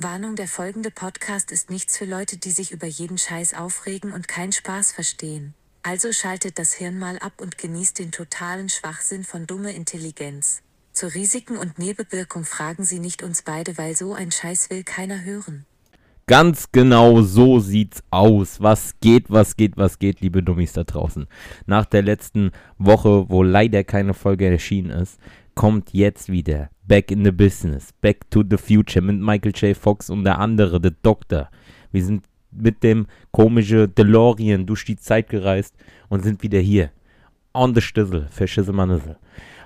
Warnung, der folgende Podcast ist nichts für Leute, die sich über jeden Scheiß aufregen und keinen Spaß verstehen. Also schaltet das Hirn mal ab und genießt den totalen Schwachsinn von dumme Intelligenz. Zu Risiken und Nebenwirkung fragen Sie nicht uns beide, weil so ein Scheiß will keiner hören. Ganz genau so sieht's aus. Was geht, was geht, was geht, liebe Dummies da draußen. Nach der letzten Woche, wo leider keine Folge erschienen ist, kommt jetzt wieder Back in the Business, Back to the Future mit Michael J. Fox und der andere, der Doktor. Wir sind mit dem komischen DeLorean durch die Zeit gereist und sind wieder hier. On the Stissel, für Schisselmannissel.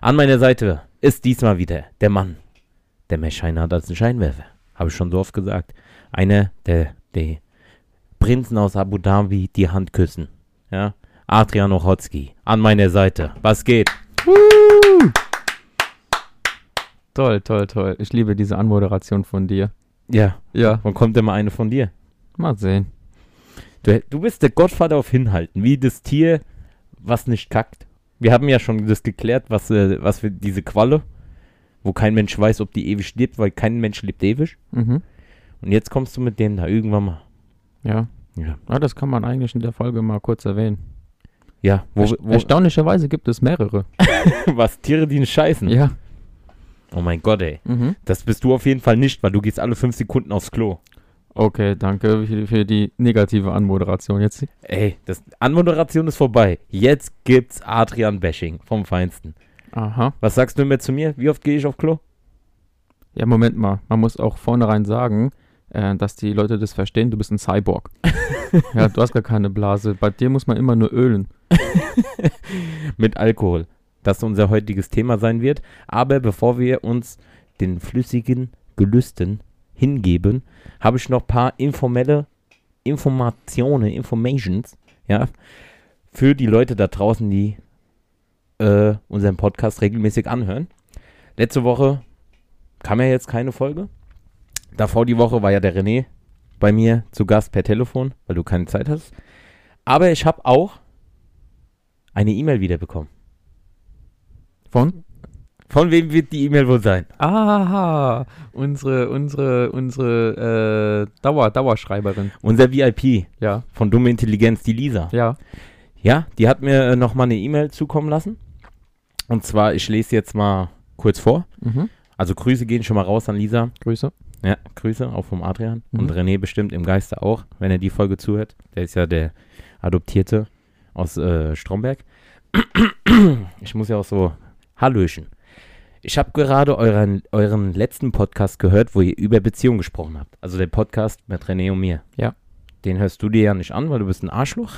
An meiner Seite ist diesmal wieder der Mann, der mehr Scheine hat als ein Scheinwerfer. Habe ich schon so oft gesagt einer der, der Prinzen aus Abu Dhabi die Hand küssen. Ja? Adrian Ochotski an meiner Seite. Was geht? Woo! Toll, toll, toll. Ich liebe diese Anmoderation von dir. Ja. Ja. Wann kommt denn mal eine von dir? Mal sehen. Du, du bist der Gottvater auf Hinhalten, wie das Tier, was nicht kackt. Wir haben ja schon das geklärt, was, äh, was für diese Qualle, wo kein Mensch weiß, ob die ewig lebt, weil kein Mensch lebt ewig. Mhm. Und jetzt kommst du mit dem da irgendwann mal. Ja. Ja. ja das kann man eigentlich in der Folge mal kurz erwähnen. Ja. Wo, wo Erstaunlicherweise gibt es mehrere. Was, Tiere, die scheißen? Ja. Oh mein Gott, ey. Mhm. Das bist du auf jeden Fall nicht, weil du gehst alle fünf Sekunden aufs Klo. Okay, danke für, die negative Anmoderation. Jetzt. Ey, das Anmoderation ist vorbei. Jetzt gibt's Adrian-Bashing vom Feinsten. Aha. Was sagst du mir zu mir? Wie oft gehe ich auf Klo? Ja, Moment mal. Man muss auch vornherein sagen, äh, dass die Leute das verstehen, du bist ein Cyborg. ja, du hast gar keine Blase. Bei dir muss man immer nur ölen. Mit Alkohol. Das unser heutiges Thema sein wird. Aber bevor wir uns den flüssigen Gelüsten hingeben, habe ich noch ein paar informelle Informationen, Informations, ja, für die Leute da draußen, die äh, unseren Podcast regelmäßig anhören. Letzte Woche kam ja jetzt keine Folge. Davor die Woche war ja der René bei mir zu Gast per Telefon, weil du keine Zeit hast. Aber ich habe auch eine E-Mail wiederbekommen. Von? Von wem wird die E-Mail wohl sein? Aha, unsere, unsere, unsere äh, Dauer, Dauerschreiberin. Unser VIP. Ja. Von Dumme Intelligenz, die Lisa. Ja. Ja, die hat mir äh, nochmal eine E-Mail zukommen lassen. Und zwar, ich lese jetzt mal kurz vor. Mhm. Also Grüße gehen schon mal raus an Lisa. Grüße. Ja, Grüße auch vom Adrian. Mhm. Und René bestimmt im Geiste auch, wenn er die Folge zuhört. Der ist ja der Adoptierte aus äh, Stromberg. Ich muss ja auch so Hallöchen. Ich habe gerade euren, euren letzten Podcast gehört, wo ihr über Beziehungen gesprochen habt. Also der Podcast mit René und mir. Ja. Den hörst du dir ja nicht an, weil du bist ein Arschloch.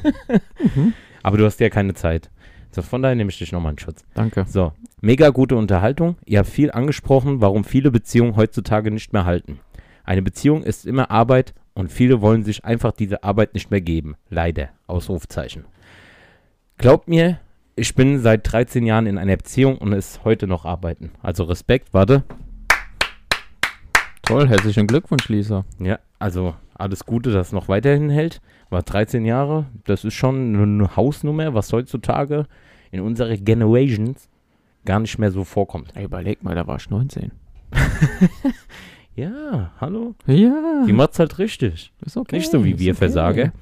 mhm. Aber du hast ja keine Zeit. So, von daher nehme ich dich nochmal in Schutz. Danke. So, mega gute Unterhaltung. Ihr habt viel angesprochen, warum viele Beziehungen heutzutage nicht mehr halten. Eine Beziehung ist immer Arbeit und viele wollen sich einfach diese Arbeit nicht mehr geben. Leider. Ausrufzeichen. Glaubt mir, ich bin seit 13 Jahren in einer Beziehung und ist heute noch arbeiten. Also Respekt, warte. Toll, herzlichen Glückwunsch, Lisa. Ja, also alles Gute, dass es noch weiterhin hält. War 13 Jahre, das ist schon eine Hausnummer, was heutzutage in unserer Generations gar nicht mehr so vorkommt. Ey, überleg mal, da war ich 19. ja, hallo? Ja. Die macht's halt richtig. Ist okay. Nicht so wie wir okay. Versager.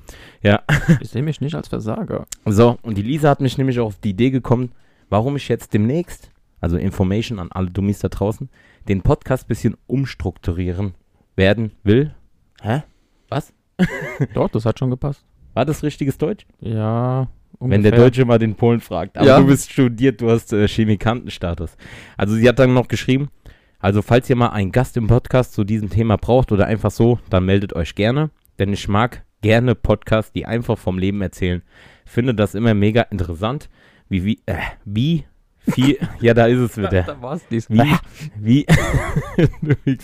Ja. Ich sehe mich nicht als Versager. So, und die Lisa hat mich nämlich auf die Idee gekommen, warum ich jetzt demnächst, also Information an alle Dummies da draußen, den Podcast ein bisschen umstrukturieren werden will. Hä? Was? Doch, das hat schon gepasst. War das richtiges Deutsch? Ja, Ungefähr. Wenn der Deutsche mal den Polen fragt. Aber ja. du bist studiert, du hast äh, Chemikantenstatus. Also sie hat dann noch geschrieben, also falls ihr mal einen Gast im Podcast zu diesem Thema braucht oder einfach so, dann meldet euch gerne. Denn ich mag gerne Podcasts, die einfach vom Leben erzählen. Finde das immer mega interessant, wie, wie, äh, wie viel, ja, da ist es wieder. da dies. Wie, wie,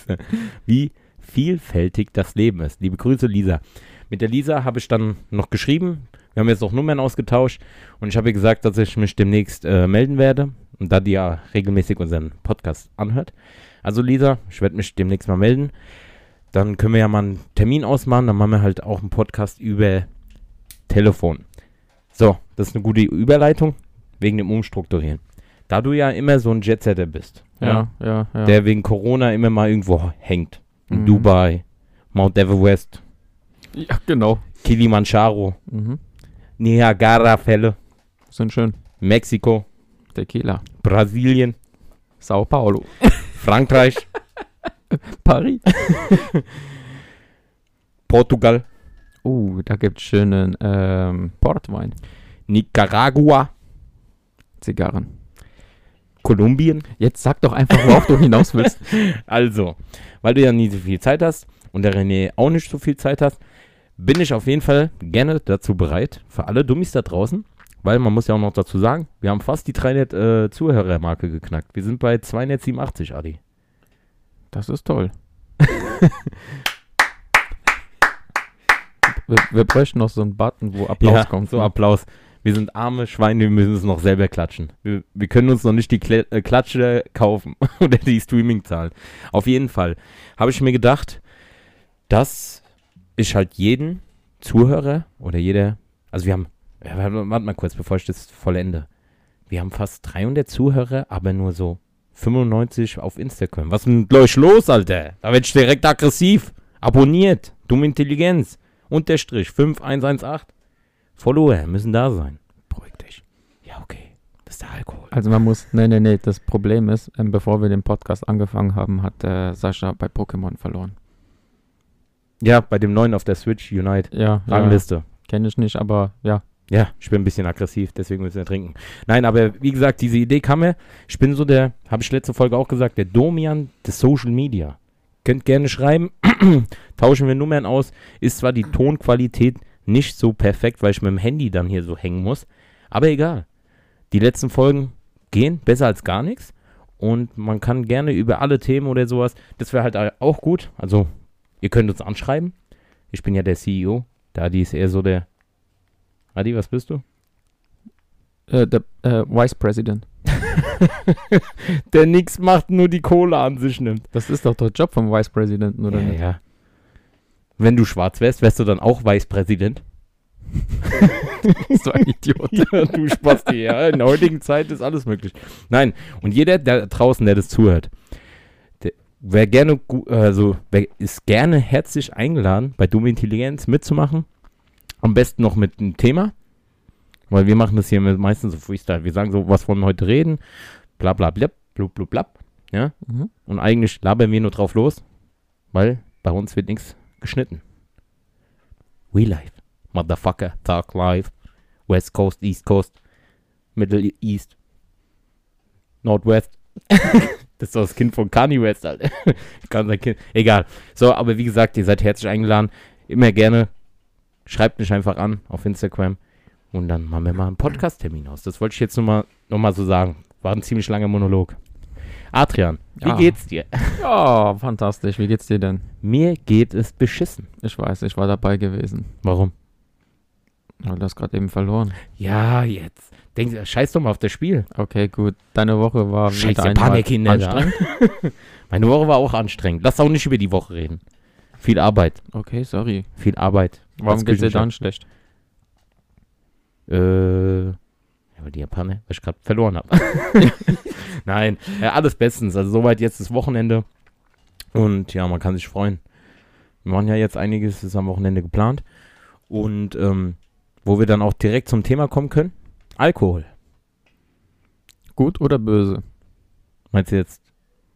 wie vielfältig das Leben ist. Liebe Grüße, Lisa. Mit der Lisa habe ich dann noch geschrieben, wir haben jetzt auch Nummern ausgetauscht und ich habe ihr gesagt, dass ich mich demnächst äh, melden werde. Und da die ja regelmäßig unseren Podcast anhört. Also Lisa, ich werde mich demnächst mal melden. Dann können wir ja mal einen Termin ausmachen. Dann machen wir halt auch einen Podcast über Telefon. So, das ist eine gute Überleitung wegen dem Umstrukturieren. Da du ja immer so ein Jetsetter bist. Ja, ja, ja, Der wegen Corona immer mal irgendwo hängt. Mhm. Dubai, Mount Everest, Ja, genau. Kilimanjaro, Mhm. Niagara-Fälle, Sind schön. Mexiko, Tequila. Brasilien, Sao Paulo. Frankreich, Paris. Portugal, Uh, da gibt's schönen ähm, Portwein. Nicaragua, Zigarren. Kolumbien. Jetzt sag doch einfach, worauf du hinaus willst. Also, weil du ja nie so viel Zeit hast und der René auch nicht so viel Zeit hast, bin ich auf jeden Fall gerne dazu bereit, für alle Dummies da draußen, weil man muss ja auch noch dazu sagen, wir haben fast die 300 äh, Zuhörermarke geknackt. Wir sind bei 287, Adi. Das ist toll. wir, wir bräuchten noch so einen Button, wo Applaus ja, kommt. so ne? Applaus. Wir sind arme Schweine, wir müssen es noch selber klatschen. Wir, wir können uns noch nicht die Kle äh, Klatsche kaufen oder die Streaming zahlen. Auf jeden Fall habe ich mir gedacht, dass ich halt jeden Zuhörer oder jeder, also wir haben, warte mal kurz, bevor ich das vollende. Wir haben fast 300 Zuhörer, aber nur so 95 auf Instagram. Was ist mit euch los, Alter? Da werd ich direkt aggressiv. Abonniert. Dumme Intelligenz. Unterstrich 5118. Follower müssen da sein. Beruhig dich. Ja, okay. Das ist der Alkohol. Also man muss, nee, nee, nee, das Problem ist, ähm, bevor wir den Podcast angefangen haben, hat äh, Sascha bei Pokémon verloren. Ja, bei dem neuen auf der Switch Unite. Ja, ja Rangliste. kenne ich nicht, aber ja. Ja, ich bin ein bisschen aggressiv, deswegen müssen wir trinken. Nein, aber wie gesagt, diese Idee kam mir. Ich bin so der, habe ich letzte Folge auch gesagt, der Domian des Social Media. Könnt gerne schreiben, tauschen wir Nummern aus. Ist zwar die Tonqualität nicht so perfekt, weil ich mit dem Handy dann hier so hängen muss, aber egal. Die letzten Folgen gehen besser als gar nichts und man kann gerne über alle Themen oder sowas, das wäre halt auch gut. Also, ihr könnt uns anschreiben. Ich bin ja der CEO, da die ist eher so der Adi, was bist du? Äh, der äh, Vice President. Der nix macht, nur die Kohle an sich nimmt. Das ist doch der Job vom Vice Presidenten, oder ja, nicht? ja. Wenn du schwarz wärst, wärst du dann auch Vicepräsident? so ein Idiot. ja, du Spasti, ja. In der heutigen Zeit ist alles möglich. Nein, und jeder der draußen, der das zuhört, wäre gerne, also wer ist gerne herzlich eingeladen, bei Dumme Intelligenz mitzumachen. Am besten noch mit einem Thema. Weil wir machen das hier meistens so Freestyle. Wir sagen so, was wollen wir heute reden? Bla bla blub, blub blub blub. Ja. Mhm. Und eigentlich labern wir nur drauf los, weil bei uns wird nichts geschnitten. We live. Motherfucker, talk live. West Coast, East Coast, Middle East, Northwest. das ist doch das Kind von Kanye West, Alter. Kann sein Kind. Egal. So, aber wie gesagt, ihr seid herzlich eingeladen. Immer gerne. Schreibt mich einfach an auf Instagram. Und dann machen wir mal einen Podcast-Termin aus. Das wollte ich jetzt nur mal, noch mal so sagen. War ein ziemlich langer Monolog. Adrian, wie Ja. geht's dir? Ja, fantastisch. Wie geht's dir denn? Mir geht es beschissen. Ich weiß, ich war dabei gewesen. Warum? Aber du hast gerade eben verloren. Ja, jetzt. Denk, scheiß doch mal auf das Spiel. Okay, gut. Deine Woche war Scheiße, wieder da. anstrengend. Meine Woche war auch anstrengend. Lass auch nicht über die Woche reden. Viel Arbeit. Okay, sorry. Viel Arbeit. Warum Als geht's dir dann schlecht? Äh, ja, weil die Japaner, weil ich gerade verloren habe. Nein, äh, alles bestens. Also soweit jetzt das Wochenende. Und ja, man kann sich freuen. Wir machen ja jetzt einiges, ist am Wochenende geplant. Und ähm, wo wir dann auch direkt zum Thema kommen können. Alkohol. Gut oder böse? Meinst du jetzt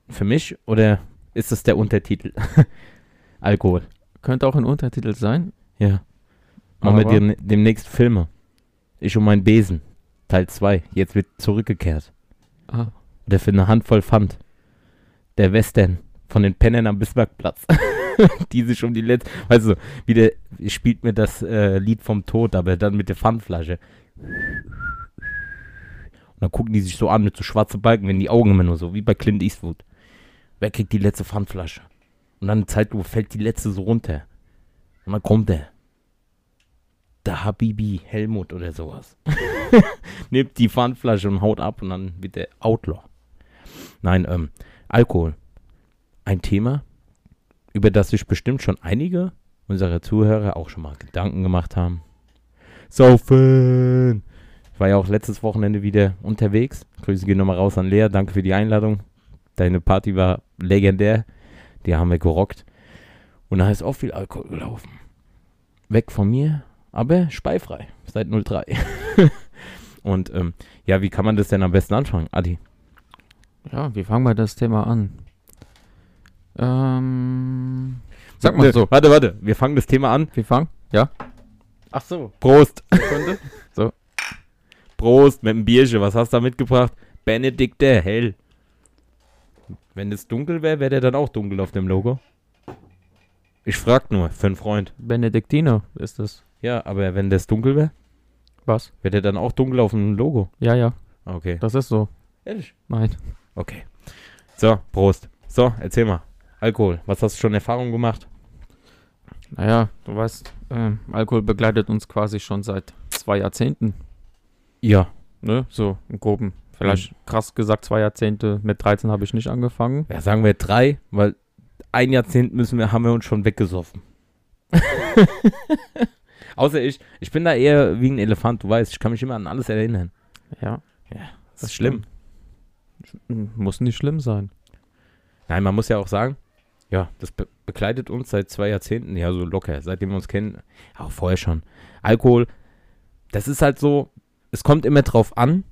für mich oder ist das der Untertitel? Alkohol. Könnte auch ein Untertitel sein. Ja. Machen wir dem, demnächst Filme. Ich und mein Besen. Teil 2. Jetzt wird zurückgekehrt. Ah, Oder für eine Handvoll Pfand. Der Western von den Pennern am Bismarckplatz. die sich um die letzte. Weißt du, wie der spielt mir das äh, Lied vom Tod, aber dann mit der Pfandflasche. Und dann gucken die sich so an mit so schwarzen Balken, wenn die Augen immer nur so, wie bei Clint Eastwood. Wer kriegt die letzte Pfandflasche? Und dann in Zeitlupe fällt die letzte so runter. Und dann kommt der. Der Habibi Helmut oder sowas. Nimmt die Pfandflasche und haut ab und dann wird der Outlaw. Nein, ähm, Alkohol. Ein Thema, über das sich bestimmt schon einige unserer Zuhörer auch schon mal Gedanken gemacht haben. Saufen! Ich war ja auch letztes Wochenende wieder unterwegs. Grüße gehen nochmal raus an Lea. Danke für die Einladung. Deine Party war legendär. Die haben wir gerockt. Und da ist auch viel Alkohol gelaufen. Weg von mir, aber speifrei. Seit 03. Und ähm, ja, wie kann man das denn am besten anfangen, Adi? Ja, wie fangen wir das Thema an? Ähm, sag mal Ne, so. Warte, warte. Wir fangen das Thema an. Wir fangen? Ja? Ach so. Prost. Sekunde. So. Prost mit dem Bierchen. Was hast du da mitgebracht? Benedikt der Hell. Wenn es dunkel wäre, wäre der dann auch dunkel auf dem Logo. Ich frag nur, für einen Freund. Benediktiner ist das. Ja, aber wenn das dunkel wäre, Was? wäre der dann auch dunkel auf dem Logo. Ja, ja, Okay. das ist so. Ehrlich? Nein. Okay. So, Prost. So, erzähl mal. Alkohol. Was hast du schon Erfahrung gemacht? Naja, du weißt, ähm, Alkohol begleitet uns quasi schon seit zwei Jahrzehnten. Ja. Ne? So im Groben. Vielleicht krass gesagt zwei Jahrzehnte. Mit 13 habe ich nicht angefangen. Ja, sagen wir drei, weil ein Jahrzehnt müssen wir, haben wir uns schon weggesoffen. Außer ich, ich bin da eher wie ein Elefant, du weißt, ich kann mich immer an alles erinnern. Ja. Das ist schlimm. Muss nicht schlimm sein. Nein, man muss ja auch sagen, ja, das be begleitet uns seit zwei Jahrzehnten, ja, so locker, seitdem wir uns kennen, auch vorher schon. Alkohol, das ist halt so, es kommt immer drauf an,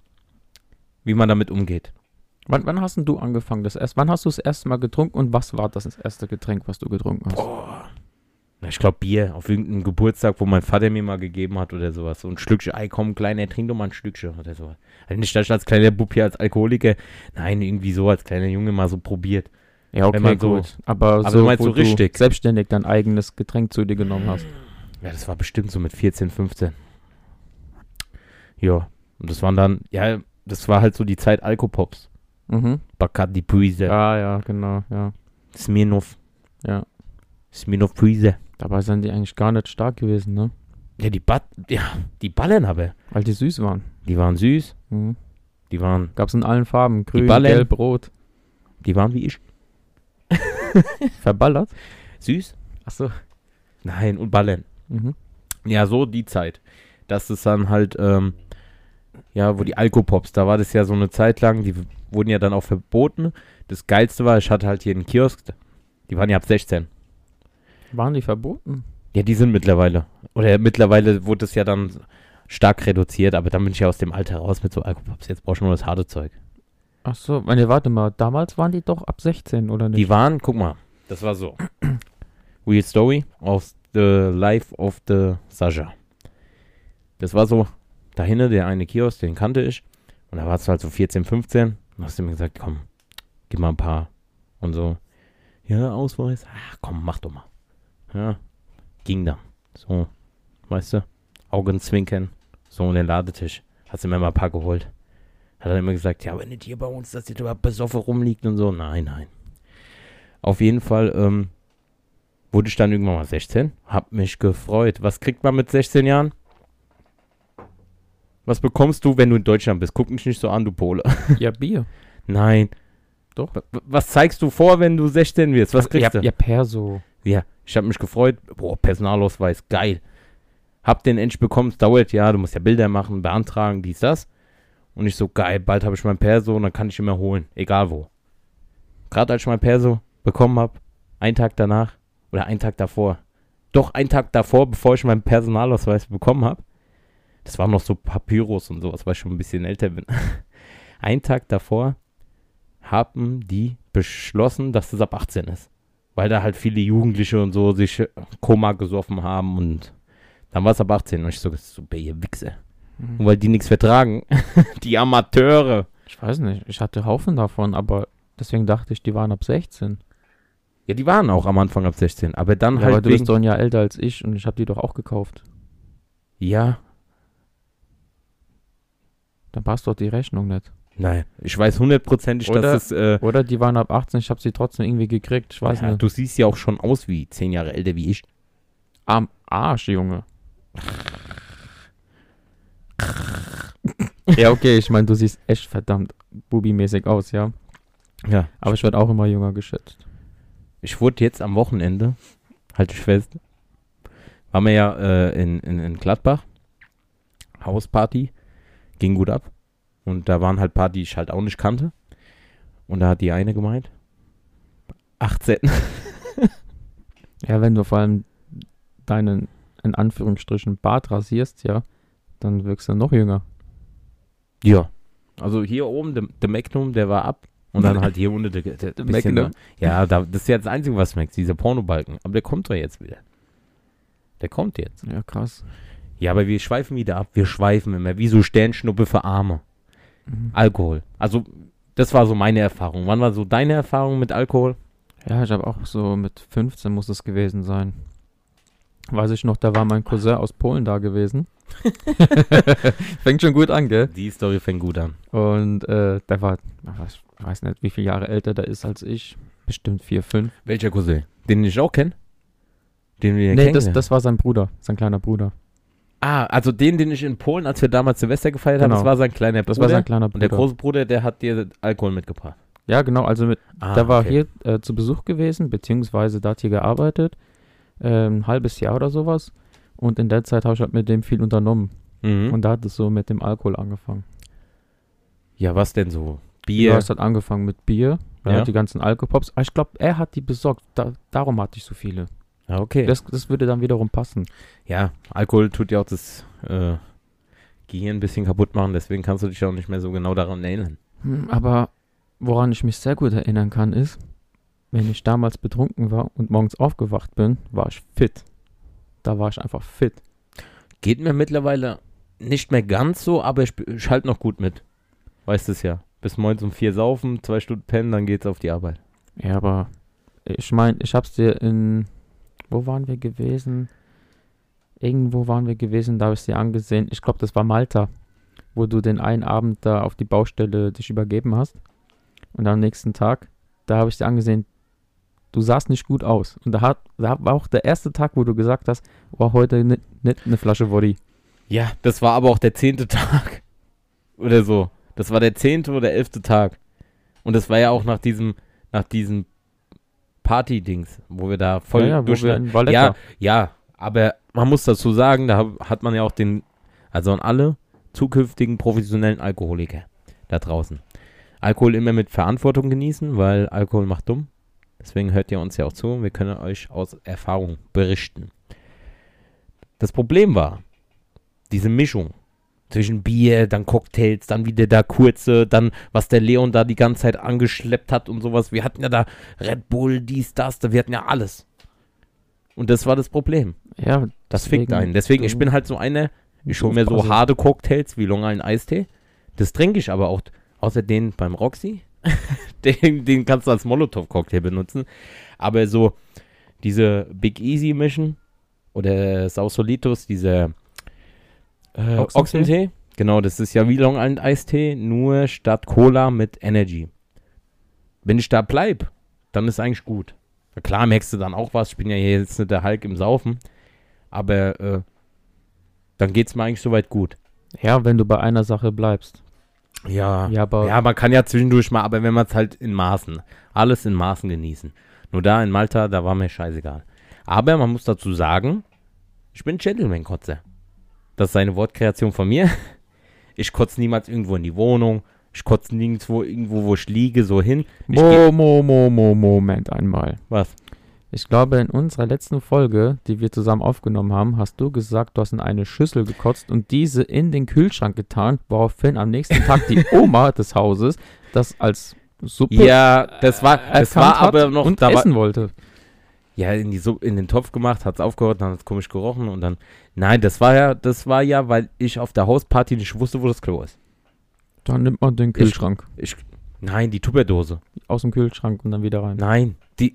wie man damit umgeht. Wann, wann hast denn du angefangen? Das erst, wann hast du das erste Mal getrunken und was war das erste Getränk, was du getrunken hast? Na, Ich glaube Bier auf irgendeinem Geburtstag, wo mein Vater mir mal gegeben hat oder sowas. So ein Stückchen, ey komm, Kleiner, trink doch mal ein Stückchen oder sowas. Also nicht, dass ich als kleiner Bub hier als Alkoholiker, nein, irgendwie so als kleiner Junge mal so probiert. Ja, okay, man so- gut. aber, Aber so, du meinst so richtig? du selbstständig dein eigenes Getränk zu dir genommen hast. Ja, das war bestimmt so mit 14, 15. Ja, und das waren dann, ja, das war halt so die Zeit Alkopops. Mhm. Bacardi Puise, Ja, ja, genau, ja. Smirnoff. Ja. Smirnoff Puise. Dabei sind die eigentlich gar nicht stark gewesen, ne? Ja, die, Bat ja, die Ballern aber. Weil die süß waren. Die waren süß, Mhm. die waren, Gab's in allen Farben. Grün, Ballen. gelb, rot. die waren wie ich. Verballert? Süß? Achso. Nein, und Ballern. Mhm. Ja, so die Zeit. Das ist dann halt, ähm, ja, wo die Alkopops, da war das ja so eine Zeit lang, die wurden ja dann auch verboten. Das Geilste war, ich hatte halt hier einen Kiosk, die waren ja ab 16. Waren die verboten? Ja, die sind mittlerweile. Oder mittlerweile wurde es ja dann stark reduziert, aber dann bin ich ja aus dem Alter raus mit so Alkopops. Jetzt brauchst du nur das harte Zeug. Achso, nee, warte mal. Damals waren die doch ab 16, oder nicht? Die waren, guck mal, das war so. Real Story aus The Life of the Sascha. Das war so, dahinter der eine Kiosk, den kannte ich. Und da warst du halt so 14, 15. Und hast du mir gesagt, komm, gib mal ein paar. Und so, ja, Ausweis. Ach komm, mach doch mal. Ja, ging dann. So, weißt du, Augenzwinkern. So in den Ladetisch. Hast du mir mal ein paar geholt. Hat er immer gesagt, ja, aber nicht hier bei uns, dass ihr da besoffen rumliegt und so. Nein, nein. Auf jeden Fall ähm, wurde ich dann irgendwann mal 16. Hab mich gefreut. Was kriegt man mit 16 Jahren? Was bekommst du, wenn du in Deutschland bist? Guck mich nicht so an, du Pole. ja, Bier. Nein. Doch. Was zeigst du vor, wenn du 16 wirst? Was kriegst ja, du? ja, Perso. Ja, ich habe mich gefreut. Boah, Personalausweis, geil. Hab den endlich bekommen. Es dauert ja, du musst ja Bilder machen, beantragen, dies, das. Und ich so, geil, bald habe ich mein Perso und dann kann ich ihn mir holen. Egal wo. Gerade als ich mein Perso bekommen habe, einen Tag danach oder einen Tag davor. Doch, einen Tag davor, bevor ich meinen Personalausweis bekommen habe. Das war noch so Papyrus und sowas, weil ich schon ein bisschen älter bin. einen Tag davor haben die beschlossen, dass das ab 18 ist weil da halt viele Jugendliche und so sich äh, Koma gesoffen haben und dann war es ab 18 und ich so, super, ihr Wichse. Mhm. Und weil die nichts vertragen, die Amateure. Ich weiß nicht, ich hatte Haufen davon, aber deswegen dachte ich, die waren ab 16. Ja, die waren auch am Anfang ab 16, aber dann Ja, aber halt du wegen, bist doch ein Jahr älter als ich und ich habe die doch auch gekauft. Ja, Dann passt doch die Rechnung nicht. nein, ich weiß hundertprozentig, Oder- dass es, äh, Oder die waren ab 18, ich habe sie trotzdem irgendwie gekriegt. Ich weiß ja, nicht. du siehst ja auch schon aus wie 10 Jahre älter wie ich. Am Arsch, Junge. ja, okay, ich meine, du siehst echt verdammt bubimäßig aus, ja. Ja, Aber ich werde auch immer jünger geschätzt. ich wurde jetzt am Wochenende, halte ich fest, waren wir ja äh, in, in, in Gladbach, Hausparty, ging gut ab. Und da waren halt paar, die ich halt auch nicht kannte. Und da hat die eine gemeint, 18. Ja, wenn du vor allem deinen, in Anführungsstrichen, Bart rasierst, ja, dann wirkst du noch jünger. Ja. Also hier oben, der, der Magnum, der war ab. Und dann halt hier unten der, der, Der bisschen Magnum? Ja, da, das ist ja das Einzige, was schmeckt, dieser Pornobalken. Aber der kommt doch jetzt wieder. Der kommt jetzt. Ja, krass. Ja, aber wir schweifen wieder ab. Wir schweifen immer, wie so Sternschnuppe für Arme. Mhm. Alkohol. Also, das war so meine Erfahrung. Wann war so deine Erfahrung mit Alkohol? Ja, ich habe auch so mit 15 muss es gewesen sein. Weiß ich noch, da war mein Cousin aus Polen da gewesen. Fängt schon gut an, gell? Die Story fängt gut an. Und äh, der war, ich weiß nicht, wie viele Jahre älter der ist als ich. Bestimmt vier, fünf. Welcher Cousin? Den ich auch kenne? Den wir nee, das, das war sein Bruder, sein kleiner Bruder. Ah, also den, den ich in Polen, als wir damals Silvester gefeiert haben, Genau. das war sein kleiner Bruder. Das war sein kleiner Bruder. Und der große Bruder, der hat dir Alkohol mitgebracht. ja, genau, also mit, Ah, der war okay. hier äh, zu Besuch gewesen, beziehungsweise da hat hier gearbeitet. Äh, ein halbes Jahr oder sowas. Und in der Zeit habe ich halt mit dem viel unternommen. Mhm. Und da hat es so mit dem Alkohol angefangen. ja, was denn so? Du Bier? hast halt angefangen mit Bier, Ja. ja. die ganzen Alkopops. Aber ich glaube, er hat die besorgt. Da, darum hatte ich so viele. Ja, okay. Das, das würde dann wiederum passen. ja, Alkohol tut ja auch das äh, Gehirn ein bisschen kaputt machen, deswegen kannst du dich auch nicht mehr so genau daran erinnern. Hm, Aber woran ich mich sehr gut erinnern kann, ist, wenn ich damals betrunken war und morgens aufgewacht bin, war ich fit. Da war ich einfach fit. Geht mir mittlerweile nicht mehr ganz so, aber ich, ich halte noch gut mit. Weißt es ja. Bis morgens um vier saufen, zwei Stunden pennen, dann geht's auf die Arbeit. Ja, aber ich meine, ich hab's dir in. Wo waren wir gewesen? Irgendwo waren wir gewesen, da habe ich dir angesehen. Ich glaube, das war Malta, wo du den einen Abend da auf die Baustelle dich übergeben hast. Und am nächsten Tag, da habe ich dir angesehen, du sahst nicht gut aus. Und da, hat, da war auch der erste Tag, wo du gesagt hast, war heute nicht, nicht eine Flasche Woddy. Ja, das war aber auch der zehnte Tag. Oder so. Das war der zehnte oder elfte Tag. Und das war ja auch nach diesem, nach diesem Party-Dings, wo wir da voll ja, ja. Ja, ja, aber man muss dazu sagen, da hat man ja auch den, also an alle zukünftigen professionellen Alkoholiker da draußen. Alkohol immer mit Verantwortung genießen, weil Alkohol macht dumm. Deswegen hört ihr uns ja auch zu und wir können euch aus Erfahrung berichten. Das Problem war, diese Mischung zwischen Bier, dann Cocktails, dann wieder da kurze, dann was der Leon da die ganze Zeit angeschleppt hat und sowas. Wir hatten ja da Red Bull, dies, das, da, wir hatten ja alles. Und das war das Problem. ja, Das fickt einen. Deswegen, ich bin halt so einer, ich hole mir so harte Cocktails wie Long Island Eistee. Das trinke ich aber auch, außer den beim Roxy. den, den kannst du als Molotow-Cocktail benutzen. Aber so diese Big Easy Mission oder Sausolitos, diese äh, Ochsentee? Ochsentee. Genau, das ist ja wie Long Island Eistee, nur statt Cola mit Energy. Wenn ich da bleib, dann ist eigentlich gut. Klar merkst du dann auch was. Ich bin ja hier jetzt nicht der Hulk im Saufen. Aber äh, dann geht's mir eigentlich soweit gut. Ja, wenn du bei einer Sache bleibst. Ja. Ja, aber Ja, man kann ja zwischendurch mal, aber wenn man es halt in Maßen, alles in Maßen genießen. Nur da in Malta, da war mir scheißegal. Aber man muss dazu sagen, ich bin Gentleman-Kotzer. Das ist eine Wortkreation von mir. Ich kotze niemals irgendwo in die Wohnung. Ich kotze nirgendwo irgendwo, wo ich liege, so hin. Ich Mo, Mo, Mo, Mo, Moment einmal. Was? Ich glaube, in unserer letzten Folge, die wir zusammen aufgenommen haben, hast du gesagt, du hast in eine Schüssel gekotzt und diese in den Kühlschrank getan, woraufhin am nächsten Tag die Oma des Hauses das als Suppe Ja, das war, das war hat aber noch, und da war, essen wollte. ja, in, die Suppe, in den Topf gemacht, hat's aufgehört, dann hat's komisch gerochen und dann, nein, das war ja, das war ja, weil ich auf der Hausparty nicht wusste, wo das Klo ist. Dann nimmt man den Kühlschrank Ich, nein, die Tupperdose. aus dem Kühlschrank und dann wieder rein. Nein, die,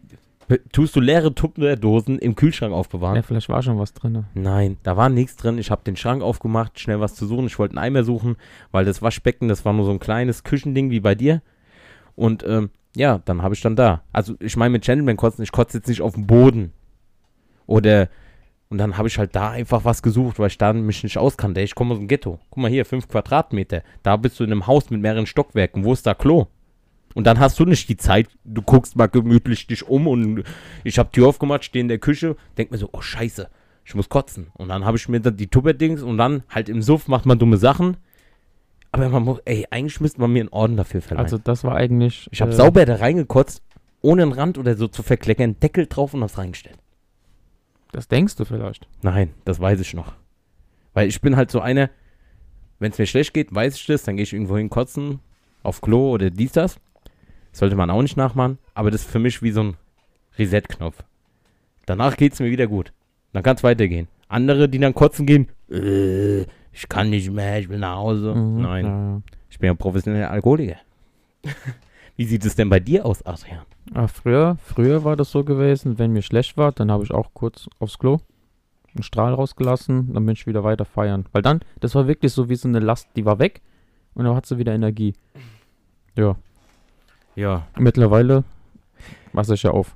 tust du leere Tupperdosen im Kühlschrank aufbewahren? Ja, vielleicht war schon was drin. Nein, da war nichts drin. Ich habe den Schrank aufgemacht, schnell was zu suchen. Ich wollte einen Eimer suchen, weil das Waschbecken, das war nur so ein kleines Küchending wie bei dir. Und ähm, ja, dann habe ich dann da. Also ich meine mit Gentleman kotzen, ich kotze jetzt nicht auf dem Boden. Oder und dann habe ich halt da einfach was gesucht, weil ich da mich nicht auskannte. Ich komme aus dem Ghetto. Guck mal hier, fünf Quadratmeter. Da bist du in einem Haus mit mehreren Stockwerken. Wo ist da Klo? Und dann hast du nicht die Zeit, du guckst mal gemütlich dich um und ich habe Tür aufgemacht, stehe in der Küche, denk mir so, oh scheiße, ich muss kotzen. Und dann habe ich mir dann die Tupperdings und dann halt im Suff macht man dumme Sachen. Aber man muss, ey, eigentlich müsste man mir einen Orden dafür verleihen. Also das war eigentlich. ich habe äh, sauber da reingekotzt, ohne einen Rand oder so zu verkleckern, Deckel drauf und hab's reingestellt. Das denkst du vielleicht. Nein, das weiß ich noch. Weil ich bin halt so einer, wenn es mir schlecht geht, weiß ich das, dann gehe ich irgendwo hin kotzen, auf Klo oder dies, das. Sollte man auch nicht nachmachen, aber das ist für mich wie so ein Reset-Knopf. Danach geht es mir wieder gut. Dann kann es weitergehen. Andere, die dann kotzen gehen, äh, ich kann nicht mehr, ich will nach Hause. Mhm, Nein, Ja. ich bin ja professioneller Alkoholiker. wie sieht es denn bei dir aus, Adrian? Ah, früher, früher war das so gewesen, wenn mir schlecht war, dann habe ich auch kurz aufs Klo einen Strahl rausgelassen, dann bin ich wieder weiter feiern. Weil dann, das war wirklich so wie so eine Last, die war weg und dann hat sie wieder Energie. Ja, Ja, mittlerweile passe ich ja auf.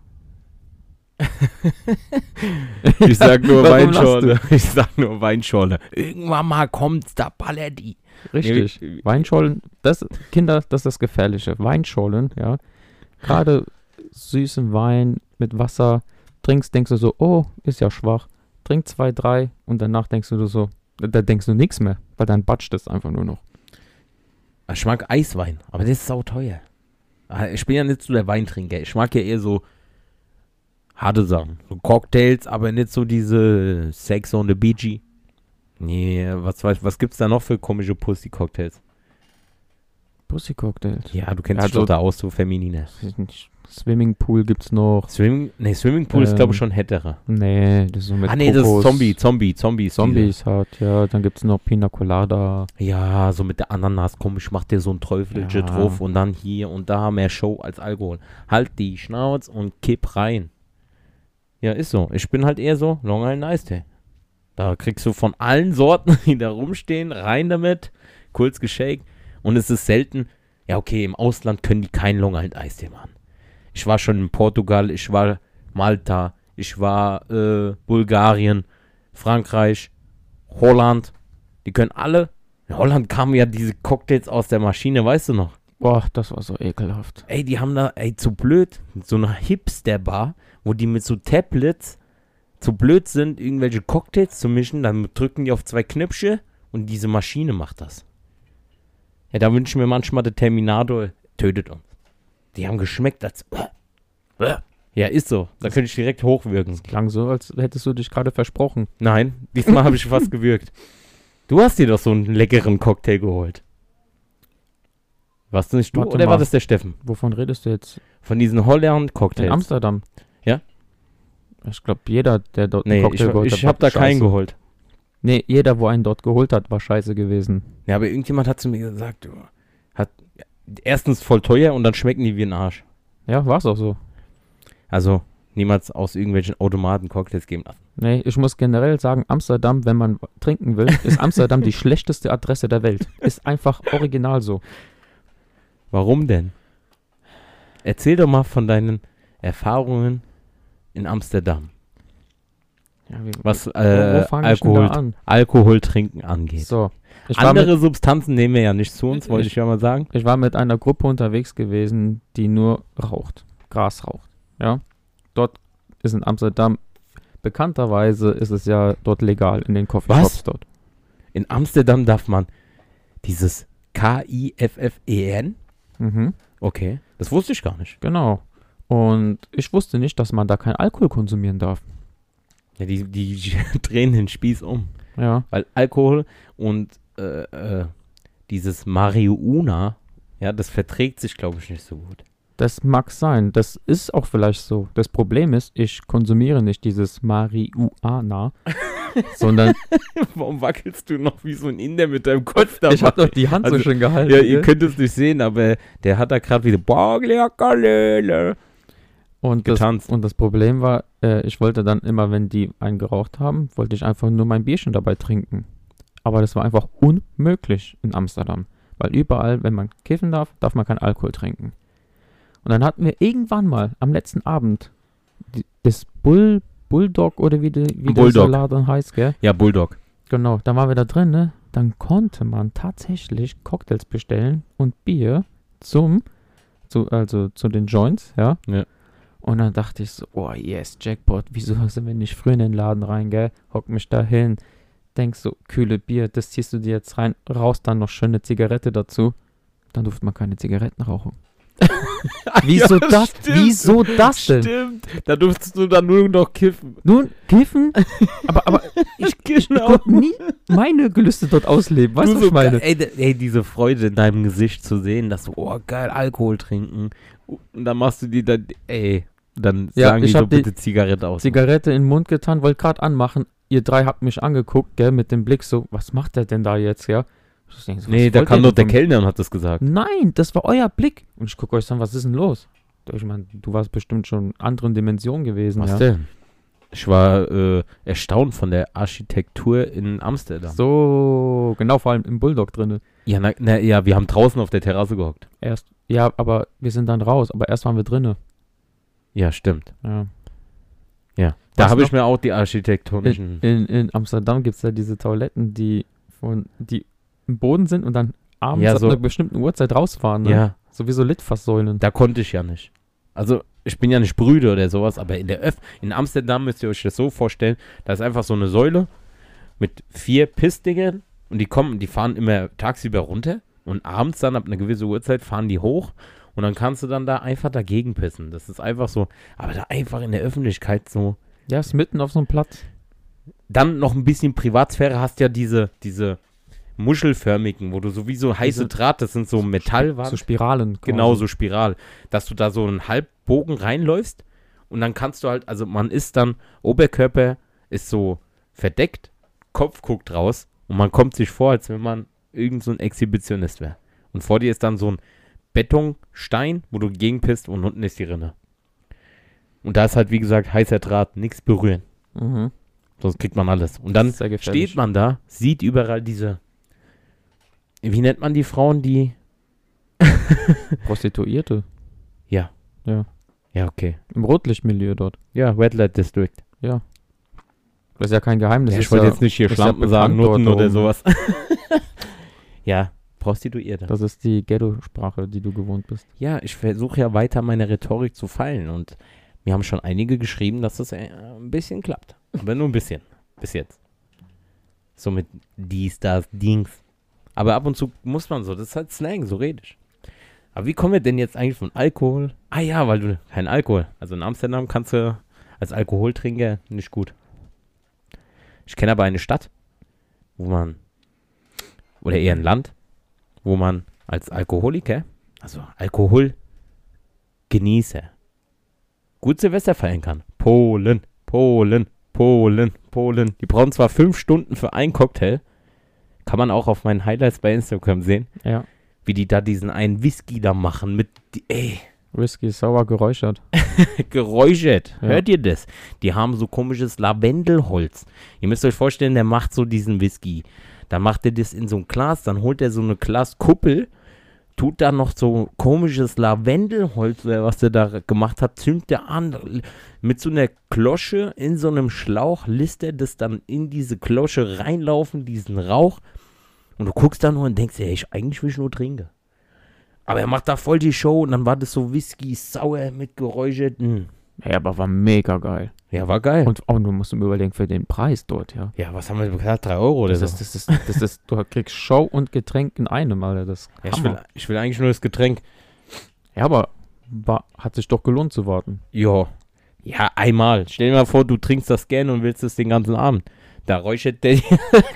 ich sag nur Weinschorle. Ich sag nur Weinschorle. Irgendwann mal kommt's, da ballert die. Richtig. Nee, Weinschollen, das, Kinder, das ist das Gefährliche. Weinschollen, ja. Gerade süßen Wein mit Wasser trinkst, denkst du so, oh, ist ja schwach. Trink zwei, drei und danach denkst du so, da denkst du nichts mehr, weil dann batscht es einfach nur noch. Ich mag Eiswein, aber das ist sauteuer. Ah, Ich bin ja nicht so der Weintrinker. Ich mag ja eher so harte Sachen. So Cocktails, aber nicht so diese Sex on the Beachy. Nee, was, weiß- was gibt's da noch für komische Pussy-Cocktails? Pussy-Cocktails. Ja, du kennst dich doch so- da aus, so Feminine. Swimmingpool gibt's noch. Swimming, nee, Swimmingpool ist, glaube ich, Ähm, schon hetterer. Nee, das ist so mit Ah, nee, das ist Kokos. Zombie, Zombie, Zombie. Zombies hat, ja. Dann gibt's noch Pina Colada. Ja, so mit der Ananas, komm, ich mach dir so ein Teufelchen Ja. drauf und dann hier und da mehr Show als Alkohol. Halt die Schnauz und kipp rein. Ja, ist so. Ich bin halt eher so Long Island Tea. Da kriegst du von allen Sorten, die da rumstehen, rein damit, kurz geshakt. Und es ist selten, ja okay, im Ausland können die keinen Long Island Tea machen. Ich war schon in Portugal, ich war Malta, ich war äh, Bulgarien, Frankreich, Holland. Die können alle. In Holland kamen ja diese Cocktails aus der Maschine, weißt du noch? Boah, das war so ekelhaft. Ey, die haben da, ey, zu blöd, so eine Hipster-Bar, wo die mit so Tablets zu blöd sind, irgendwelche Cocktails zu mischen, dann drücken die auf zwei Knöpfe und diese Maschine macht das. Ja, da wünschen wir manchmal, der Terminator tötet uns. Die haben geschmeckt als. Ja, ist so. Da könnte ich direkt hochwirken. Klang so, als hättest du dich gerade versprochen. Nein, diesmal habe ich fast gewürgt. Du hast dir doch so einen leckeren Cocktail geholt. Warst du nicht du Warte oder war mal. das der Steffen? Wovon redest du jetzt? Von diesen Holland In. Amsterdam. Ja? Ich glaube, jeder, der dort Nee, einen ich, Cocktail geholt ich hat, habe war da keinen scheiße. geholt. Nee, jeder, wo einen dort geholt hat, war scheiße gewesen. Ja, aber irgendjemand hat zu mir gesagt, du, hat erstens voll teuer und dann schmecken die wie ein Arsch. Ja, war's auch so. Also niemals aus irgendwelchen Automaten Cocktails geben lassen. Nee, ich muss generell sagen, Amsterdam, wenn man trinken will, ist Amsterdam die schlechteste Adresse der Welt. Ist einfach original so. Warum denn? Erzähl doch mal von deinen Erfahrungen in Amsterdam, Ja, wie, was äh, Alkohol? Alkohol trinken angeht. So, ich Andere mit, Substanzen nehmen wir ja nicht zu uns, wollte ich, Ich- ja mal sagen. ich war mit einer Gruppe unterwegs gewesen, die nur raucht. Gras raucht. Ja. Dort ist in Amsterdam, bekannterweise ist es ja dort legal in den Coffeeshops Was? dort. In Amsterdam darf man dieses K-I-F-F-E-N. Mhm. Okay, das wusste ich gar nicht. Genau. Und ich wusste nicht, dass man da kein Alkohol konsumieren darf. Ja, die, die drehen den Spieß um. Ja. Weil Alkohol und äh, äh, dieses Marihuana, ja, das verträgt sich, glaube ich, nicht so gut. Das mag sein. Das ist auch vielleicht so. Das Problem ist, ich konsumiere nicht dieses Marihuana, sondern Warum wackelst du noch wie so ein Inder mit deinem Kopf dabei? ich habe doch die Hand Also, so schön gehalten. ja, ihr gell? könnt es nicht sehen, aber der hat da gerade wieder Bagliakalele und, das, getanzt. und das Problem war, äh, ich wollte dann immer, wenn die einen geraucht haben, wollte ich einfach nur mein Bierchen dabei trinken. Aber das war einfach unmöglich in Amsterdam. Weil überall, wenn man kiffen darf, darf man keinen Alkohol trinken. Und dann hatten wir irgendwann mal am letzten Abend die, das Bull, Bulldog oder wie, die, wie der Bulldog. Salat dann heißt, gell? Ja, Bulldog. Genau, dann waren wir da drin, ne? Dann konnte man tatsächlich Cocktails bestellen und Bier zum, zu, also zu den Joints, ja? Ja. Und dann dachte ich so, oh yes, Jackpot, wieso sind wir nicht früh in den Laden rein, gell? Hock mich da hin, denkst so, kühle Bier, das ziehst du dir jetzt rein, raus dann noch schöne Zigarette dazu. Dann durfte man keine Zigaretten rauchen. Wieso Ja, das? stimmt. Wieso das denn? Stimmt. Da durftest du dann nur noch kiffen. Nun, kiffen? aber, aber ich, ich Genau. konnte nie meine Gelüste dort ausleben. Weißt du, was ich so meine? geil, ey, ey, diese Freude in deinem Gesicht zu sehen, dass du, oh geil, Alkohol trinken. Und dann machst du die dann, ey, dann Ja, sagen die ich so bitte Zigarette aus. Zigarette in den Mund getan, wollte gerade anmachen. Ihr drei habt mich angeguckt, gell, mit dem Blick so, was macht der denn da jetzt, ja? So, nee, da kam doch der? Kellner und hat das gesagt. Nein, das war euer Blick. Und ich gucke euch an, was ist denn los? Ich meine, du warst bestimmt schon in anderen Dimensionen gewesen, Was ja. denn? Ich war äh, erstaunt von der Architektur in Amsterdam. So, genau, vor allem im Bulldog drinne. Ja, na, na, ja, wir haben draußen auf der Terrasse gehockt. Erst, ja, aber wir sind dann raus, aber erst waren wir drinne. Ja, stimmt. Ja. Ja. Da habe ich mir auch die architektonischen. In, in Amsterdam gibt es ja diese Toiletten, die von, die im Boden sind und dann abends Ja, ab so- einer bestimmten Uhrzeit rausfahren. Ne? ja, Sowieso Litfaßsäulen. da konnte ich ja nicht. Also, ich bin ja nicht Brüder oder sowas, aber in der Öff in Amsterdam müsst ihr euch das so vorstellen, da ist einfach so eine Säule mit vier Pissdingern und die kommen, die fahren immer tagsüber runter und abends dann ab einer gewissen Uhrzeit fahren die hoch und dann kannst du dann da einfach dagegen pissen. Das ist einfach so, aber da einfach in der Öffentlichkeit so. Ja, ist mitten auf so einem Platz. Dann noch ein bisschen Privatsphäre hast ja diese, diese muschelförmigen, wo du sowieso heiße Diese- Draht, das sind so Metallwaren. So Spiralen. quasi. Genau, so Spiral. Dass du da so einen Halbbogen reinläufst und dann kannst du halt, also man ist dann, Oberkörper ist so verdeckt, Kopf guckt raus und man kommt sich vor, als wenn man irgend so ein Exhibitionist wäre. Und vor dir ist dann so ein Betonstein, wo du gegenpisst und unten ist die Rinne. Und da ist halt, wie gesagt, heißer Draht, nichts berühren. Mhm. Sonst kriegt man alles. Und dann steht man da, sieht überall diese, wie nennt man die Frauen, die, Prostituierte. ja. Ja. Ja, okay. Im Rotlichtmilieu dort. Ja, Red Light District. Das ist ja kein Geheimnis. Ja, ich wollte ja, jetzt nicht hier ist ja Schlampen sagen, Nutten oder sowas. ja, Prostituierte. Das ist die Ghetto-Sprache, die du gewohnt bist. Ja, ich versuche ja weiter meine Rhetorik zu feilen und mir haben schon einige geschrieben, dass das äh, ein bisschen klappt. Aber nur ein bisschen. Bis jetzt. So mit dies, das, Dings. Aber ab und zu muss man so, das ist halt Slang, so rede ich. Aber wie kommen wir denn jetzt eigentlich von Alkohol? Ah ja, weil du kein Alkohol. Also in Amsterdam kannst du als Alkoholtrinker nicht gut. Ich kenne aber eine Stadt, wo man, oder eher ein Land, wo man als Alkoholiker, also Alkoholgenießer, gut Silvester feiern kann. Polen, Polen, Polen, Polen. Die brauchen zwar fünf Stunden für einen Cocktail, kann man auch auf meinen Highlights bei Instagram sehen, Ja. wie die da diesen einen Whisky da machen mit, die, ey, Whisky sauer geräuchert. geräuchert. Ja. Hört ihr das? Die haben so komisches Lavendelholz. Ihr müsst euch vorstellen, der macht so diesen Whisky. Dann macht er das in so ein Glas, dann holt er so eine Glaskuppel, tut da noch so komisches Lavendelholz, was der da gemacht hat, zündet er an mit so einer Klosche in so einem Schlauch, lässt er das dann in diese Klosche reinlaufen, diesen Rauch. Und du guckst da nur und denkst, ey, ich, eigentlich will ich nur trinken. Aber er macht da voll die Show und dann war das so Whisky sauer mit geräucherten. Ja, aber war mega geil. Ja, war geil. Und oh, du musst mir überlegen, für den Preis dort, ja. ja, was haben wir gesagt? 3 Euro oder Das so? ist, das, ist, das ist, du kriegst Show und Getränk in einem, Alter. Das ja, ich, will, ich will eigentlich nur das Getränk. Ja, aber war, hat sich doch gelohnt zu warten. Ja. Ja, einmal. Stell dir mal vor, du trinkst das gerne und willst es den ganzen Abend. Da räuchert der,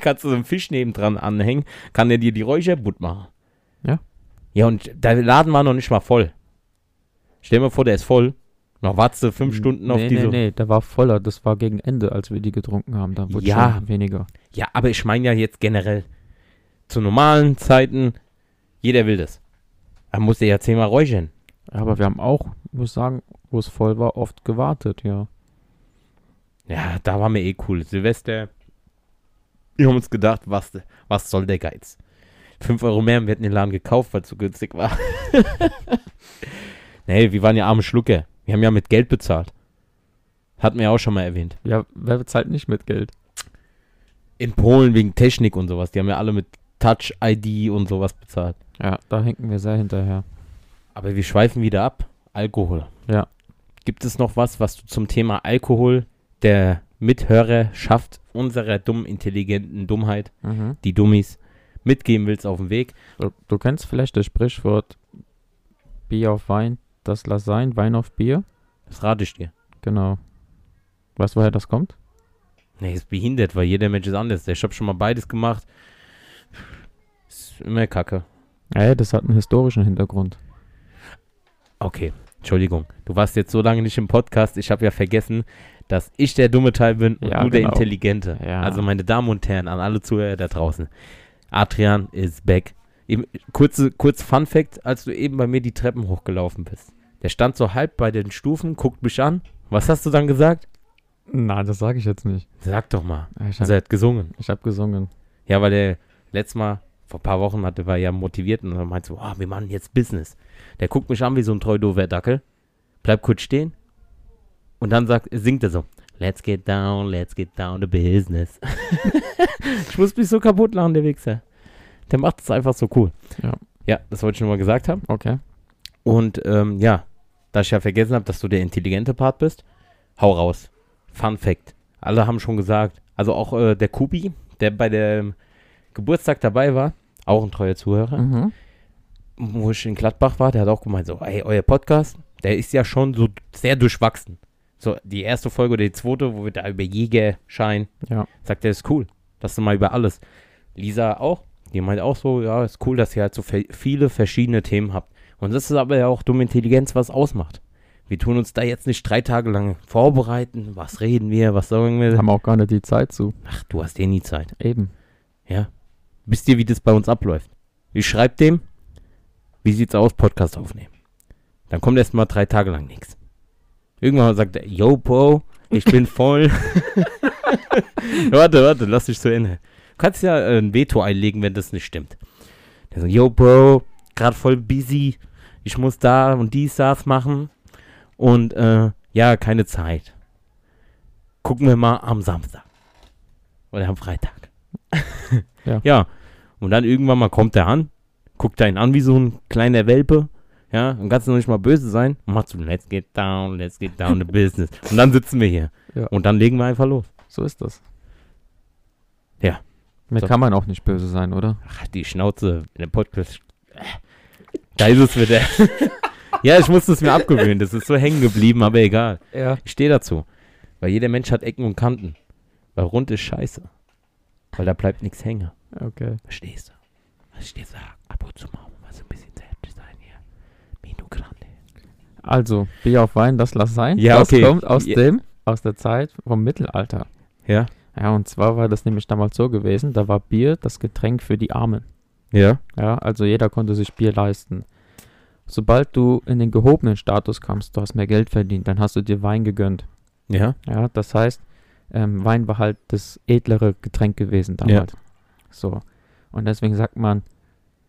kannst du so einen Fisch nebendran anhängen, kann der dir die Räucherbutt machen. Ja. Ja, und der Laden war noch nicht mal voll. Stell dir mal vor, der ist voll. Noch wartest du fünf Stunden auf nee, diese. Nee, nee, der war voller. Das war gegen Ende, als wir die getrunken haben. Da wurde Ja. schon weniger. Ja, aber ich meine ja jetzt generell. Zu normalen Zeiten, jeder will das. Da muss der ja zehnmal räuchern. Aber wir haben auch, muss sagen, wo es voll war, oft gewartet, ja. Ja, da war mir eh cool. Silvester. Wir haben uns gedacht, was, was soll der Geiz? 5 Euro mehr und wir hätten den Laden gekauft, weil es so günstig war. nee, wir waren ja arme Schlucker. Wir haben ja mit Geld bezahlt. Hatten wir ja auch schon mal erwähnt. Ja, wer bezahlt nicht mit Geld? In Polen wegen Technik und sowas. Die haben ja alle mit Touch-ID und sowas bezahlt. Ja, da hinken wir sehr hinterher. Aber wir schweifen wieder ab. Alkohol. Ja. Gibt es noch was, was du zum Thema Alkohol der Mithörerschaft unserer dummen, intelligenten Dummheit, Mhm. die Dummies, mitgeben willst auf dem Weg? Du, du kennst vielleicht das Sprichwort, Bier auf Wein, das lass sein. Wein auf Bier. Das rate ich dir. Genau. Weißt du, woher das kommt? Nee, ist behindert, weil jeder Mensch ist anders. Ich habe schon mal beides gemacht. Ist immer kacke. Ey, das hat einen historischen Hintergrund. Okay, Entschuldigung. Du warst jetzt so lange nicht im Podcast. Ich habe ja vergessen, dass ich der dumme Teil bin und Ja, du der genau. Intelligente. Ja. Also meine Damen und Herren, an alle Zuhörer da draußen. Adrian is back. Eben, kurze, kurz Fun Fact, als du eben bei mir die Treppen hochgelaufen bist. Der stand so halb bei den Stufen, guckt mich an. Was hast du dann gesagt? Nein, das sage ich jetzt nicht. Sag doch mal. Ich Also habe er hat gesungen. hab gesungen. Ja, weil der letztes Mal, vor ein paar Wochen, hatte, war ja motiviert und dann meinte so, ah, wir machen jetzt Business. Der guckt mich an wie so ein treu doofer Dackel, bleibt kurz stehen und dann sagt, singt er so, let's get down, let's get down to business. ich muss mich so kaputt lachen, der Wichser. Der macht es einfach so cool. Ja. Ja, das wollte ich nur mal gesagt haben. Okay. Und ähm, ja, da ich ja vergessen habe, dass du der intelligente Part bist, hau raus. Fun Fact. Alle haben schon gesagt, also auch äh, der Kubi, der bei dem Geburtstag dabei war, auch ein treuer Zuhörer, Mhm. wo ich in Gladbach war, der hat auch gemeint, so, ey, euer Podcast, der ist ja schon so sehr durchwachsen. So, die erste Folge oder die zweite, wo wir da über Jägerschein, Ja. sagt er, ist cool. Das ist mal über alles. Lisa auch, die meint auch so, ja, ist cool, dass ihr halt so viele verschiedene Themen habt. Und das ist aber ja auch dumme Intelligenz, was ausmacht. Wir tun uns da jetzt nicht drei Tage lang vorbereiten. Was reden wir? Was sagen wir? Haben auch gar nicht die Zeit zu. Ach, du hast eh nie Zeit. Eben. Ja. Wisst ihr, wie das bei uns abläuft? Ich schreibe dem, wie sieht's aus, Podcast aufnehmen. Dann kommt erst mal drei Tage lang nichts. Irgendwann sagt er, yo, Bro, ich bin voll. warte, warte, lass dich zu Ende. Du kannst ja äh, ein Veto einlegen, wenn das nicht stimmt. Der sagt, yo, Bro, gerade voll busy. Ich muss da und dies, das machen. Und äh, ja, keine Zeit. Gucken wir mal am Samstag. Oder am Freitag. Ja. Ja. Und dann irgendwann mal kommt er an, guckt er ihn an wie so ein kleiner Welpe. Ja, und kannst du noch nicht mal böse sein. Und macht so, let's get down, let's get down to business. Und dann sitzen wir hier. Ja. Und dann legen wir einfach los. So ist das. Ja. Mir So. kann man auch nicht böse sein, oder? Ach, die Schnauze in dem Podcast. Da ist es wieder. ja, ich musste es mir abgewöhnen. Das ist so hängen geblieben, aber egal. Ja. Ich stehe dazu. Weil jeder Mensch hat Ecken und Kanten. Weil rund ist scheiße. Weil da bleibt nichts hängen. Okay. Verstehst du? Dir sage? Ab und zu mal was ein bisschen selbst sein hier. Minu Grande. Also, Bier auf Wein, das lass sein. Ja, das okay. kommt aus Ja. dem, aus der Zeit vom Mittelalter. Ja? Ja, und zwar war das nämlich damals so gewesen, da war Bier das Getränk für die Armen. Ja? Ja, also jeder konnte sich Bier leisten. Sobald du in den gehobenen Status kamst, du hast mehr Geld verdient, dann hast du dir Wein gegönnt. Ja? Ja, das heißt, ähm, Wein war halt das edlere Getränk gewesen damals. So. Und deswegen sagt man,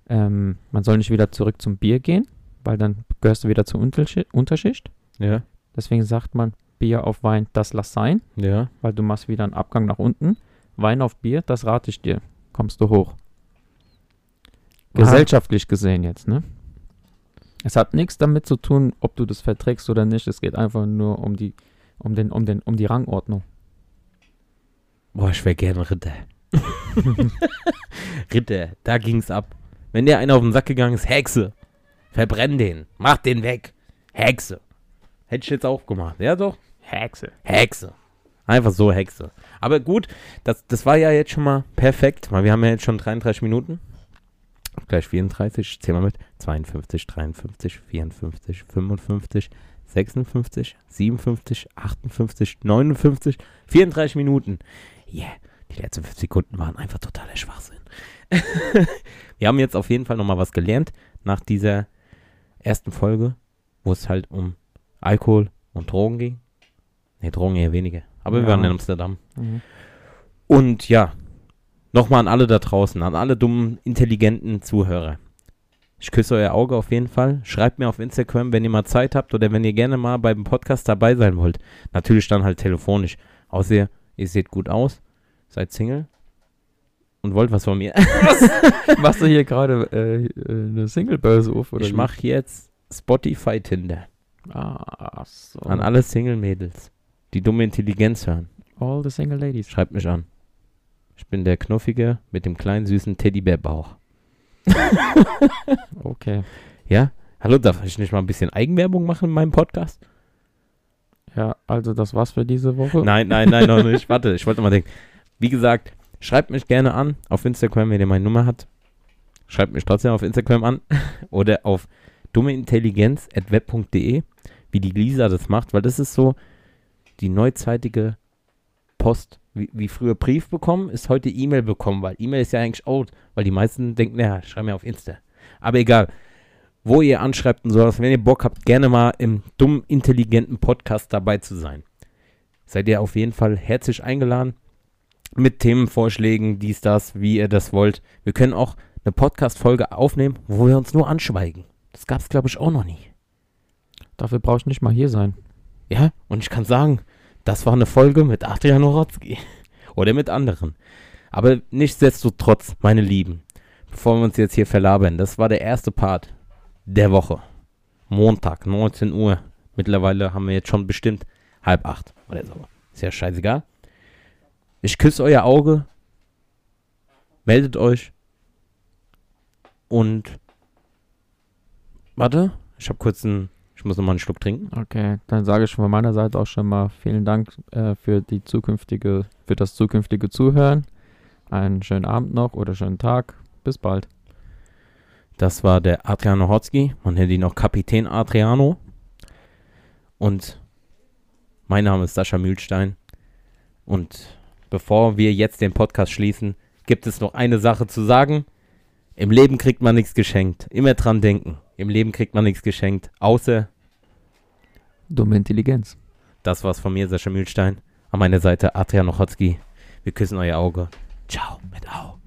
ähm, man soll nicht wieder zurück zum Bier gehen, weil dann gehörst du wieder zur Unterschi Unterschicht. Ja? Deswegen sagt man, Bier auf Wein, das lass sein, Ja? weil du machst wieder einen Abgang nach unten. Wein auf Bier, das rate ich dir. Kommst du hoch. Gesellschaftlich gesehen jetzt, ne? Es hat nichts damit zu tun, ob du das verträgst oder nicht. Es geht einfach nur um die, um den, um den, um die Rangordnung. Boah, ich wäre gern Ritter. Ritter, da ging's ab. Wenn der einer auf den Sack gegangen ist, Hexe. Verbrenn den. Mach den weg. Hexe. Hätte ich jetzt auch gemacht. Ja, doch. Hexe. Hexe. Einfach so Hexe. Aber gut, das, das war ja jetzt schon mal perfekt, weil wir haben ja jetzt schon 33 Minuten. Gleich 34, ich zähl mal mit. 52, 53, 54, 55, 56, 57, 58, 59, 34 Minuten. Yeah, die letzten 5 Sekunden waren einfach totaler Schwachsinn. wir haben jetzt auf jeden Fall nochmal was gelernt nach dieser ersten Folge, wo es halt um Alkohol und Drogen ging. Ne, Drogen eher weniger. Aber wir Ja. waren in Amsterdam. Mhm. Und ja, nochmal an alle da draußen, an alle dummen, intelligenten Zuhörer. Ich küsse euer Auge auf jeden Fall. Schreibt mir auf Instagram, wenn ihr mal Zeit habt oder wenn ihr gerne mal beim Podcast dabei sein wollt. Natürlich dann halt telefonisch. Außer ihr seht gut aus, seid Single und wollt was von mir. Machst du hier gerade äh, äh, eine Singlebörse auf? Oder ich mache jetzt Spotify Tinder Ah, so. an alle Single-Mädels, die dumme Intelligenz hören. All the single ladies. Schreibt mich an. Ich bin der Knuffige mit dem kleinen süßen Teddybär-Bauch. Okay. Ja? Hallo, darf ich nicht mal ein bisschen Eigenwerbung machen in meinem Podcast? Ja, also das war's für diese Woche. Nein, nein, nein, noch nicht. Warte, ich wollte mal denken. Wie gesagt, schreibt mich gerne an auf Instagram, wenn ihr meine Nummer habt. Schreibt mich trotzdem auf Instagram an oder auf dummeintelligenz.web.de, wie die Lisa das macht, weil das ist so die neuzeitige Post. Wie, wie früher Brief bekommen, ist heute E-Mail bekommen, weil E-Mail ist ja eigentlich old, weil die meisten denken, naja, schreib mir auf Insta. Aber egal, wo ihr anschreibt und sowas, wenn ihr Bock habt, gerne mal im dumm intelligenten Podcast dabei zu sein. Seid ihr auf jeden Fall herzlich eingeladen mit Themenvorschlägen, dies, das, wie ihr das wollt. Wir können auch eine Podcast-Folge aufnehmen, wo wir uns nur anschweigen. Das gab es, glaube ich, auch noch nie. Dafür brauche ich nicht mal hier sein. Ja, und ich kann sagen, das war eine Folge mit Adrian Orotzki. Oder mit anderen. Aber nichtsdestotrotz, meine Lieben, bevor wir uns jetzt hier verlabern, das war der erste Part der Woche. Montag, 19 Uhr. Mittlerweile haben wir jetzt schon bestimmt halb acht oder so. Ist ja scheißegal. Ich küsse euer Auge. Meldet euch. Und. Warte, ich habe kurz einen. Ich muss nochmal einen Schluck trinken. Okay, dann sage ich von meiner Seite auch schon mal vielen Dank äh, für die zukünftige, für das zukünftige Zuhören. Einen schönen Abend noch oder schönen Tag. Bis bald. Das war der Adriano Hotzki. Man nennt ihn auch Kapitän Adriano. Und mein Name ist Sascha Mühlstein. Und bevor wir jetzt den Podcast schließen, gibt es noch eine Sache zu sagen. Im Leben kriegt man nichts geschenkt. Immer dran denken. Im Leben kriegt man nichts geschenkt. Außer Dumme Intelligenz. das war's von mir, Sascha Mühlstein. An meiner Seite Adrian Ochotski. Wir küssen euer Auge. Ciao mit Au.